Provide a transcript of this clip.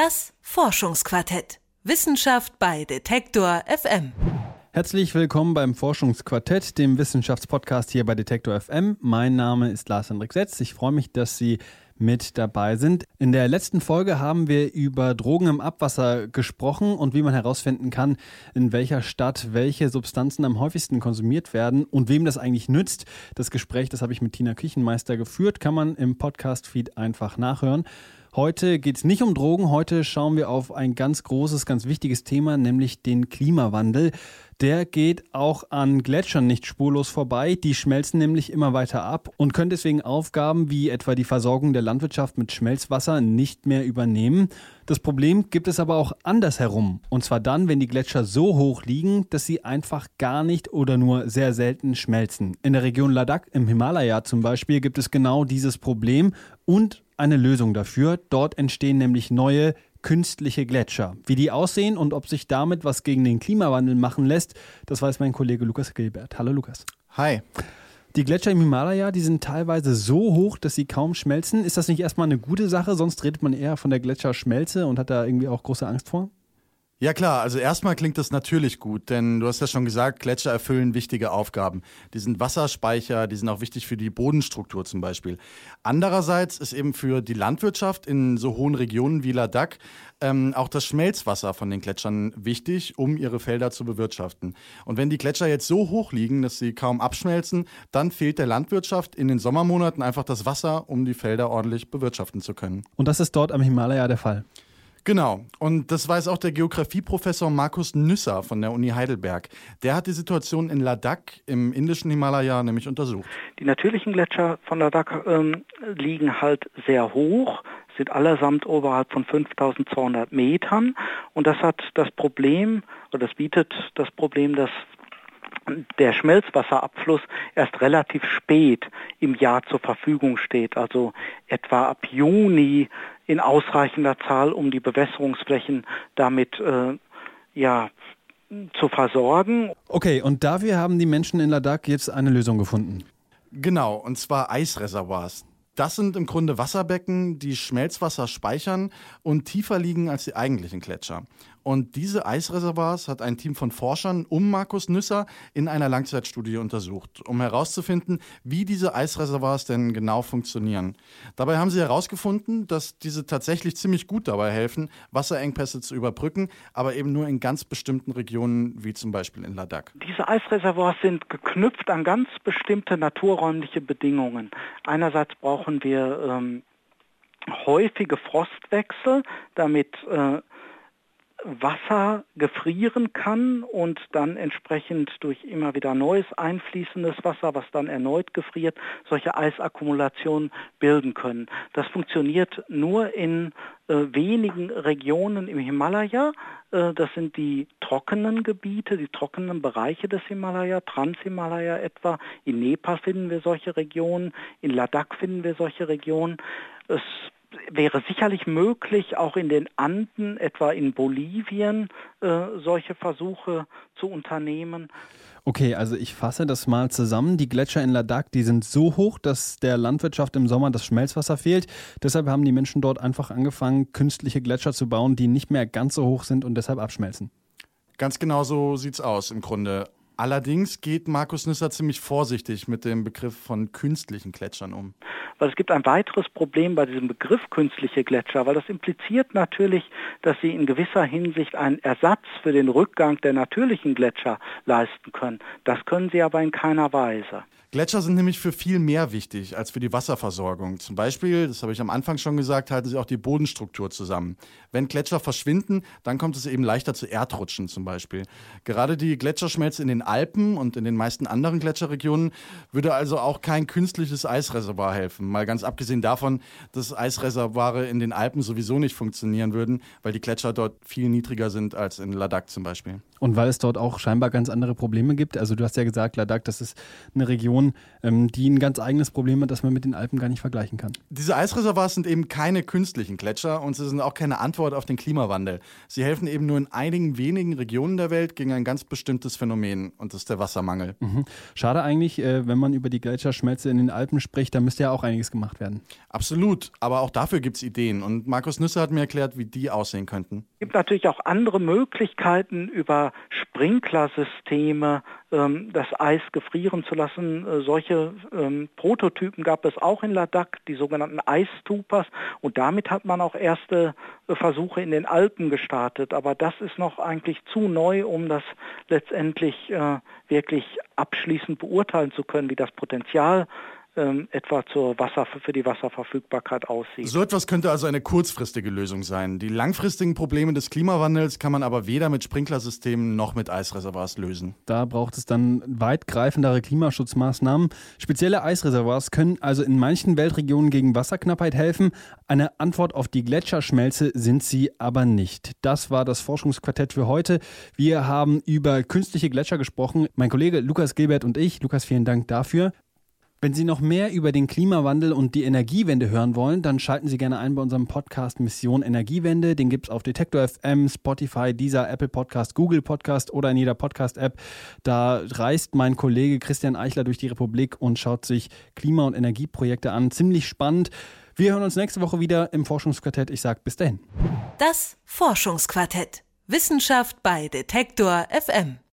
Das Forschungsquartett. Wissenschaft bei Detektor FM. Herzlich willkommen beim Forschungsquartett, dem Wissenschaftspodcast hier bei Detektor FM. Mein Name ist Lars-Hendrik Setz. Ich freue mich, dass Sie mit dabei sind. In der letzten Folge haben wir über Drogen im Abwasser gesprochen und wie man herausfinden kann, in welcher Stadt welche Substanzen am häufigsten konsumiert werden und wem das eigentlich nützt. Das Gespräch, das habe ich mit Tina Küchenmeister geführt, kann man im Podcast-Feed einfach nachhören. Heute geht es nicht um Drogen, heute schauen wir auf ein ganz großes, ganz wichtiges Thema, nämlich den Klimawandel. Der geht auch an Gletschern nicht spurlos vorbei. Die schmelzen nämlich immer weiter ab und können deswegen Aufgaben wie etwa die Versorgung der Landwirtschaft mit Schmelzwasser nicht mehr übernehmen. Das Problem gibt es aber auch andersherum. Und zwar dann, wenn die Gletscher so hoch liegen, dass sie einfach gar nicht oder nur sehr selten schmelzen. In der Region Ladakh im Himalaya zum Beispiel gibt es genau dieses Problem und eine Lösung dafür. Dort entstehen nämlich neue künstliche Gletscher. Wie die aussehen und ob sich damit was gegen den Klimawandel machen lässt, das weiß mein Kollege Lukas Gilbert. Hallo Lukas. Hi. Die Gletscher im Himalaya, die sind teilweise so hoch, dass sie kaum schmelzen. Ist das nicht erstmal eine gute Sache? Sonst redet man eher von der Gletscherschmelze und hat da irgendwie auch große Angst vor? Ja klar, also erstmal klingt das natürlich gut, denn du hast ja schon gesagt, Gletscher erfüllen wichtige Aufgaben. Die sind Wasserspeicher, die sind auch wichtig für die Bodenstruktur zum Beispiel. Andererseits ist eben für die Landwirtschaft in so hohen Regionen wie Ladakh ähm, auch das Schmelzwasser von den Gletschern wichtig, um ihre Felder zu bewirtschaften. Und wenn die Gletscher jetzt so hoch liegen, dass sie kaum abschmelzen, dann fehlt der Landwirtschaft in den Sommermonaten einfach das Wasser, um die Felder ordentlich bewirtschaften zu können. Und das ist dort am Himalaya der Fall. Genau. Und das weiß auch der Geografieprofessor Markus Nüsser von der Uni Heidelberg. Der hat die Situation in Ladakh im indischen Himalaya nämlich untersucht. Die natürlichen Gletscher von Ladakh ähm, liegen halt sehr hoch, sind allesamt oberhalb von 5200 Metern. Und das hat das Problem, oder das bietet das Problem, dass der Schmelzwasserabfluss erst relativ spät im Jahr zur Verfügung steht, also etwa ab Juni in ausreichender Zahl, um die Bewässerungsflächen damit äh, ja, zu versorgen. Okay, und dafür haben die Menschen in Ladakh jetzt eine Lösung gefunden. Genau, und zwar Eisreservoirs. Das sind im Grunde Wasserbecken, die Schmelzwasser speichern und tiefer liegen als die eigentlichen Gletscher. Und diese Eisreservoirs hat ein Team von Forschern um Markus Nüsser in einer Langzeitstudie untersucht, um herauszufinden, wie diese Eisreservoirs denn genau funktionieren. Dabei haben sie herausgefunden, dass diese tatsächlich ziemlich gut dabei helfen, Wasserengpässe zu überbrücken, aber eben nur in ganz bestimmten Regionen, wie zum Beispiel in Ladakh. Diese Eisreservoirs sind geknüpft an ganz bestimmte naturräumliche Bedingungen. Einerseits brauchen wir ähm, häufige Frostwechsel, damit äh, Wasser gefrieren kann und dann entsprechend durch immer wieder neues einfließendes Wasser, was dann erneut gefriert, solche Eisakkumulationen bilden können. Das funktioniert nur in äh, wenigen Regionen im Himalaya. Äh, das sind die trockenen Gebiete, die trockenen Bereiche des Himalaya, Transhimalaya etwa. In Nepal finden wir solche Regionen, in Ladakh finden wir solche Regionen. Es wäre sicherlich möglich, auch in den Anden, etwa in Bolivien, äh, solche Versuche zu unternehmen. Okay, also ich fasse das mal zusammen. Die Gletscher in Ladakh, die sind so hoch, dass der Landwirtschaft im Sommer das Schmelzwasser fehlt. Deshalb haben die Menschen dort einfach angefangen, künstliche Gletscher zu bauen, die nicht mehr ganz so hoch sind und deshalb abschmelzen. Ganz genau so sieht es aus im Grunde. Allerdings geht Markus Nüsser ziemlich vorsichtig mit dem Begriff von künstlichen Gletschern um. Weil es gibt ein weiteres Problem bei diesem Begriff künstliche Gletscher, weil das impliziert natürlich, dass sie in gewisser Hinsicht einen Ersatz für den Rückgang der natürlichen Gletscher leisten können. Das können sie aber in keiner Weise. Gletscher sind nämlich für viel mehr wichtig als für die Wasserversorgung. Zum Beispiel, das habe ich am Anfang schon gesagt, halten sie auch die Bodenstruktur zusammen. Wenn Gletscher verschwinden, dann kommt es eben leichter zu Erdrutschen zum Beispiel. Gerade die Gletscherschmelze in den Alpen und in den meisten anderen Gletscherregionen würde also auch kein künstliches Eisreservoir helfen. Mal ganz abgesehen davon, dass Eisreservoire in den Alpen sowieso nicht funktionieren würden, weil die Gletscher dort viel niedriger sind als in Ladakh zum Beispiel. Und weil es dort auch scheinbar ganz andere Probleme gibt. Also du hast ja gesagt, Ladakh, das ist eine Region, Region, ähm, die ein ganz eigenes Problem hat, das man mit den Alpen gar nicht vergleichen kann. Diese Eisreservoirs sind eben keine künstlichen Gletscher und sie sind auch keine Antwort auf den Klimawandel. Sie helfen eben nur in einigen wenigen Regionen der Welt gegen ein ganz bestimmtes Phänomen und das ist der Wassermangel. Mhm. Schade eigentlich, äh, wenn man über die Gletscherschmelze in den Alpen spricht, da müsste ja auch einiges gemacht werden. Absolut, aber auch dafür gibt es Ideen und Markus Nüsse hat mir erklärt, wie die aussehen könnten. Es gibt natürlich auch andere Möglichkeiten über Sprinklersysteme das Eis gefrieren zu lassen. Äh, solche ähm, Prototypen gab es auch in Ladakh, die sogenannten Eistupas. Und damit hat man auch erste äh, Versuche in den Alpen gestartet. Aber das ist noch eigentlich zu neu, um das letztendlich äh, wirklich abschließend beurteilen zu können, wie das Potenzial ähm, etwa zur Wasser, für die Wasserverfügbarkeit aussieht. So etwas könnte also eine kurzfristige Lösung sein. Die langfristigen Probleme des Klimawandels kann man aber weder mit Sprinklersystemen noch mit Eisreservoirs lösen. Da braucht es dann weitgreifendere Klimaschutzmaßnahmen. Spezielle Eisreservoirs können also in manchen Weltregionen gegen Wasserknappheit helfen. Eine Antwort auf die Gletscherschmelze sind sie aber nicht. Das war das Forschungsquartett für heute. Wir haben über künstliche Gletscher gesprochen. Mein Kollege Lukas Gilbert und ich. Lukas, vielen Dank dafür. Wenn Sie noch mehr über den Klimawandel und die Energiewende hören wollen, dann schalten Sie gerne ein bei unserem Podcast Mission Energiewende. Den gibt es auf Detektor FM, Spotify, dieser Apple Podcast, Google Podcast oder in jeder Podcast-App. Da reist mein Kollege Christian Eichler durch die Republik und schaut sich Klima- und Energieprojekte an. Ziemlich spannend. Wir hören uns nächste Woche wieder im Forschungsquartett. Ich sage bis dahin. Das Forschungsquartett. Wissenschaft bei Detektor FM.